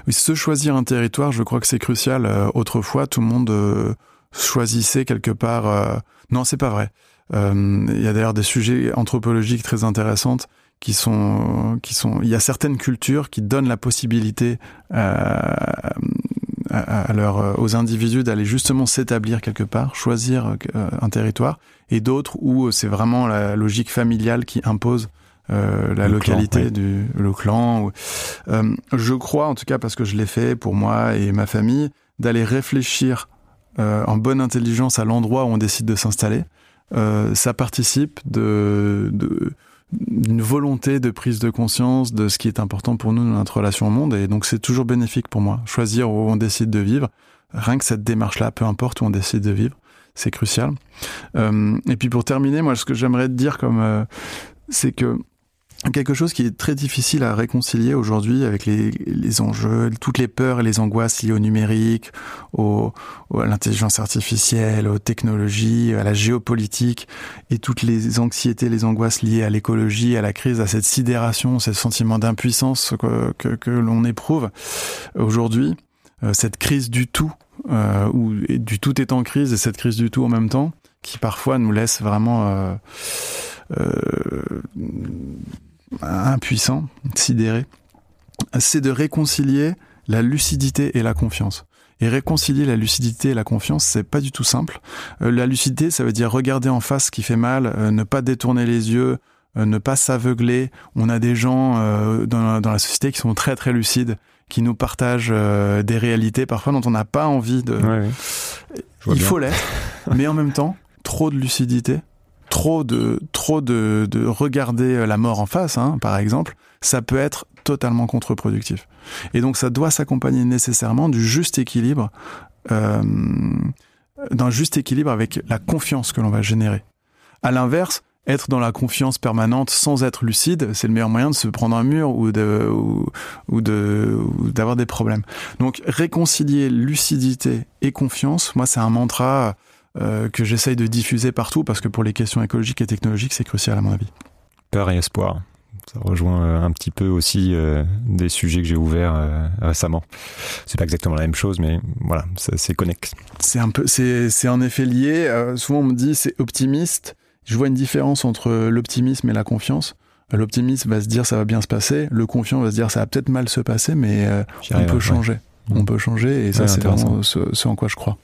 Oui, se choisir un territoire, je crois que c'est crucial. autrefois, tout le monde choisissait quelque part. Non, c'est pas vrai. Euh, il y a d'ailleurs des sujets anthropologiques très intéressantes qui sont, qui sont. Il y a certaines cultures qui donnent la possibilité à, à, leur, aux individus d'aller justement s'établir quelque part, choisir euh, un territoire, et d'autres où c'est vraiment la logique familiale qui impose euh, la localité du le clan. Euh, je crois, en tout cas parce que je l'ai fait pour moi et ma famille, d'aller réfléchir euh, en bonne intelligence à l'endroit où on décide de s'installer. Euh, ça participe de, de d'une volonté de prise de conscience de ce qui est important pour nous dans notre relation au monde. Et donc c'est toujours bénéfique pour moi. Choisir où on décide de vivre. Rien que cette démarche là peu importe où on décide de vivre c'est crucial. Euh, et puis pour terminer moi ce que j'aimerais te dire comme euh, c'est que quelque chose qui est très difficile à réconcilier aujourd'hui avec les, enjeux, toutes les peurs et les angoisses liées au numérique, au, à l'intelligence artificielle, aux technologies, à la géopolitique et toutes les anxiétés, les angoisses liées à l'écologie, à la crise, à cette sidération, ce sentiment d'impuissance que, que, que l'on éprouve aujourd'hui, euh, cette crise du tout, euh, où du tout est en crise et cette crise du tout en même temps, qui parfois nous laisse vraiment... Euh, euh, impuissant, sidéré, c'est de réconcilier la lucidité et la confiance. Et réconcilier la lucidité et la confiance, c'est pas du tout simple. Euh, la lucidité, ça veut dire regarder en face ce qui fait mal, euh, ne pas détourner les yeux, euh, ne pas s'aveugler. On a des gens dans, dans, la société qui sont très très lucides, qui nous partagent des réalités parfois dont on n'a pas envie de. Il faut l'être, mais en même temps, trop de lucidité, trop de trop de, de regarder la mort en face, hein, par exemple, ça peut être totalement contre-productif. Et donc ça doit s'accompagner nécessairement du juste équilibre, euh, d'un juste équilibre avec la confiance que l'on va générer. À l'inverse, être dans la confiance permanente sans être lucide, c'est le meilleur moyen de se prendre un mur ou ou d'avoir des problèmes. Donc réconcilier lucidité et confiance, moi c'est un mantra euh, que j'essaye de diffuser partout parce que pour les questions écologiques et technologiques, c'est crucial à mon avis. Peur et espoir. Ça rejoint euh, un petit peu aussi euh, des sujets que j'ai ouverts euh, récemment. C'est pas exactement la même chose, mais voilà, c'est connexe. C'est un peu, c'est en effet lié. Souvent on me dit c'est optimiste. Je vois une différence entre l'optimisme et la confiance. L'optimiste va se dire ça va bien se passer. Le confiant va se dire ça va peut-être mal se passer, mais on peut changer. Mm. On peut changer et ça Ouais, c'est vraiment ce, ce en quoi je crois.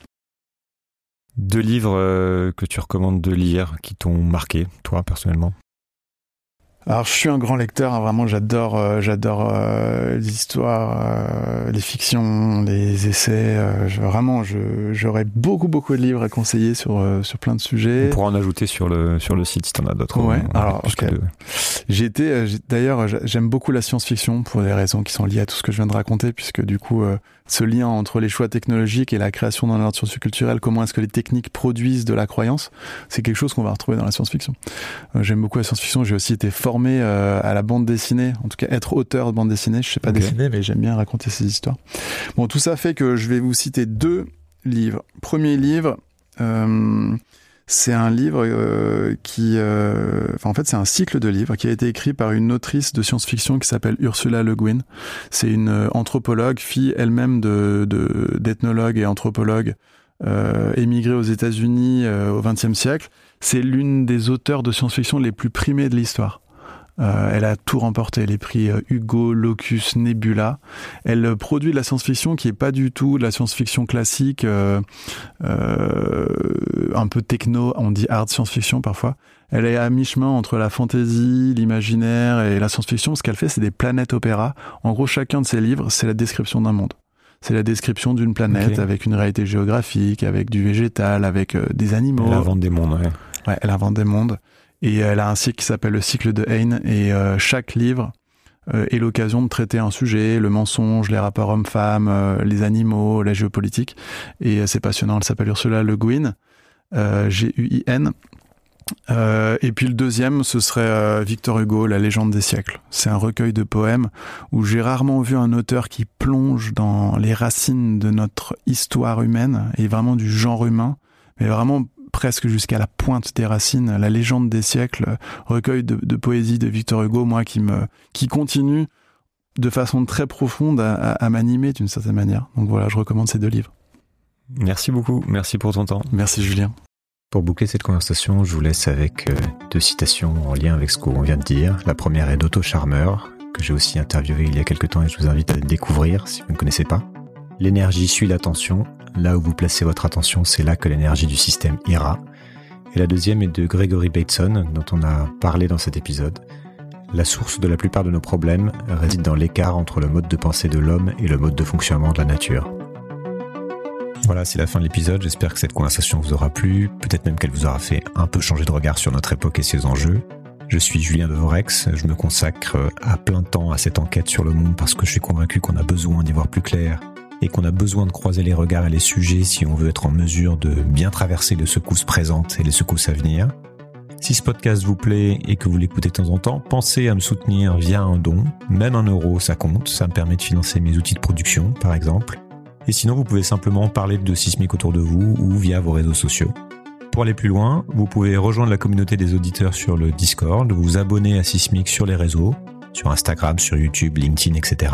Deux livres euh, que tu recommandes de lire qui t'ont marqué, toi, personnellement? Alors je suis un grand lecteur, hein, vraiment j'adore euh, j'adore euh, les histoires, euh, les fictions, les essais. je- vraiment j'aurais beaucoup beaucoup de livres à conseiller sur sur plein de sujets. On pourra en ajouter sur le, sur le site si t'en as d'autres. Ouais, On- alors. J'ai été, d'ailleurs, j'a- j'aime beaucoup la science-fiction pour des raisons qui sont liées à tout ce que je viens de raconter, puisque du coup, ce lien entre les choix technologiques et la création d'un ordre socioculturel, comment est-ce que les techniques produisent de la croyance, c'est quelque chose qu'on va retrouver dans la science-fiction. Euh, j'aime beaucoup la science-fiction. J'ai aussi été formé euh, à la bande dessinée, en tout cas être auteur de bande dessinée. Je sais pas Ok. dessiner, mais j'aime bien raconter ces histoires. Bon, tout ça fait que je vais vous citer deux livres. Premier livre. Euh, c'est un livre euh, qui, euh, en fait, c'est un cycle de livres qui a été écrit par une autrice de science-fiction qui s'appelle Ursula Le Guin. C'est une euh, anthropologue, fille elle-même de- d'ethnologue et anthropologue, euh, émigrée aux États-Unis euh, au XXe siècle. C'est l'une des auteurs de science-fiction les plus primées de l'histoire. Euh, elle a tout remporté, les prix euh, Hugo, Locus, Nebula. Elle euh, produit de la science-fiction qui est pas du tout de la science-fiction classique, euh, euh, un peu techno, on dit hard science-fiction parfois. Elle est à mi-chemin entre la fantasy, l'imaginaire et la science-fiction. Ce qu'elle fait, c'est des planètes opéra. En gros, chacun de ses livres, c'est la description d'un monde. C'est la description d'une planète avec une réalité géographique, avec du végétal, avec des animaux. La vente des mondes, ouais. Ouais, elle invente des mondes. Et elle a un cycle qui s'appelle le cycle de Heine. Et euh, chaque livre euh, est l'occasion de traiter un sujet, le mensonge, les rapports hommes-femmes, euh, les animaux, la géopolitique. Et c'est passionnant. Elle s'appelle Ursula Le Guin, G-U-I-N. Et puis le deuxième, ce serait Victor Hugo, La légende des siècles. C'est un recueil de poèmes où j'ai rarement vu un auteur qui plonge dans les racines de notre histoire humaine et vraiment du genre humain, mais vraiment presque jusqu'à la pointe des racines. La légende des siècles, recueil de, de poésie de Victor Hugo, moi qui me qui continue de façon très profonde à, à- à m'animer d'une certaine manière. Donc voilà, je recommande ces deux livres. Merci beaucoup. Merci pour ton temps. Merci Julien. Pour boucler cette conversation, je vous laisse avec euh, deux citations en lien avec ce qu'on vient de dire. La première est d'Otto Charmer, que j'ai aussi interviewé il y a quelques temps et je vous invite à le découvrir si vous ne connaissez pas. L'énergie suit l'attention. Là où vous placez votre attention, c'est là que l'énergie du système ira. Et la deuxième est de Gregory Bateson, dont on a parlé dans cet épisode. La source de la plupart de nos problèmes réside dans l'écart entre le mode de pensée de l'homme et le mode de fonctionnement de la nature. Voilà, c'est la fin de l'épisode. J'espère que cette conversation vous aura plu. Peut-être même qu'elle vous aura fait un peu changer de regard sur notre époque et ses enjeux. Je suis Julien Devorex. Je me consacre à plein temps à cette enquête sur le monde parce que je suis convaincu qu'on a besoin d'y voir plus clair et qu'on a besoin de croiser les regards et les sujets si on veut être en mesure de bien traverser les secousses présentes et les secousses à venir. Si ce podcast vous plaît et que vous l'écoutez de temps en temps, pensez à me soutenir via un don. Même un euro, ça compte. Ça me permet de financer mes outils de production, par exemple. Et sinon, vous pouvez simplement parler de Sismic autour de vous ou via vos réseaux sociaux. Pour aller plus loin, vous pouvez rejoindre la communauté des auditeurs sur le Discord, vous abonner à Sismic sur les réseaux, sur Instagram, sur YouTube, LinkedIn, etc.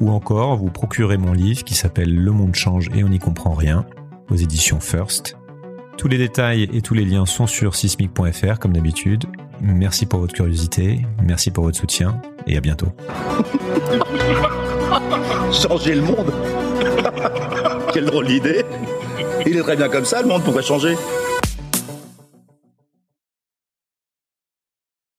Ou encore, vous procurer mon livre qui s'appelle Le monde change et on n'y comprend rien, aux éditions First. Tous les détails et tous les liens sont sur sismic.fr comme d'habitude. Merci pour votre curiosité, merci pour votre soutien et à bientôt. Changer le monde? Quelle drôle d'idée Il est très bien comme ça, le monde, pourquoi changer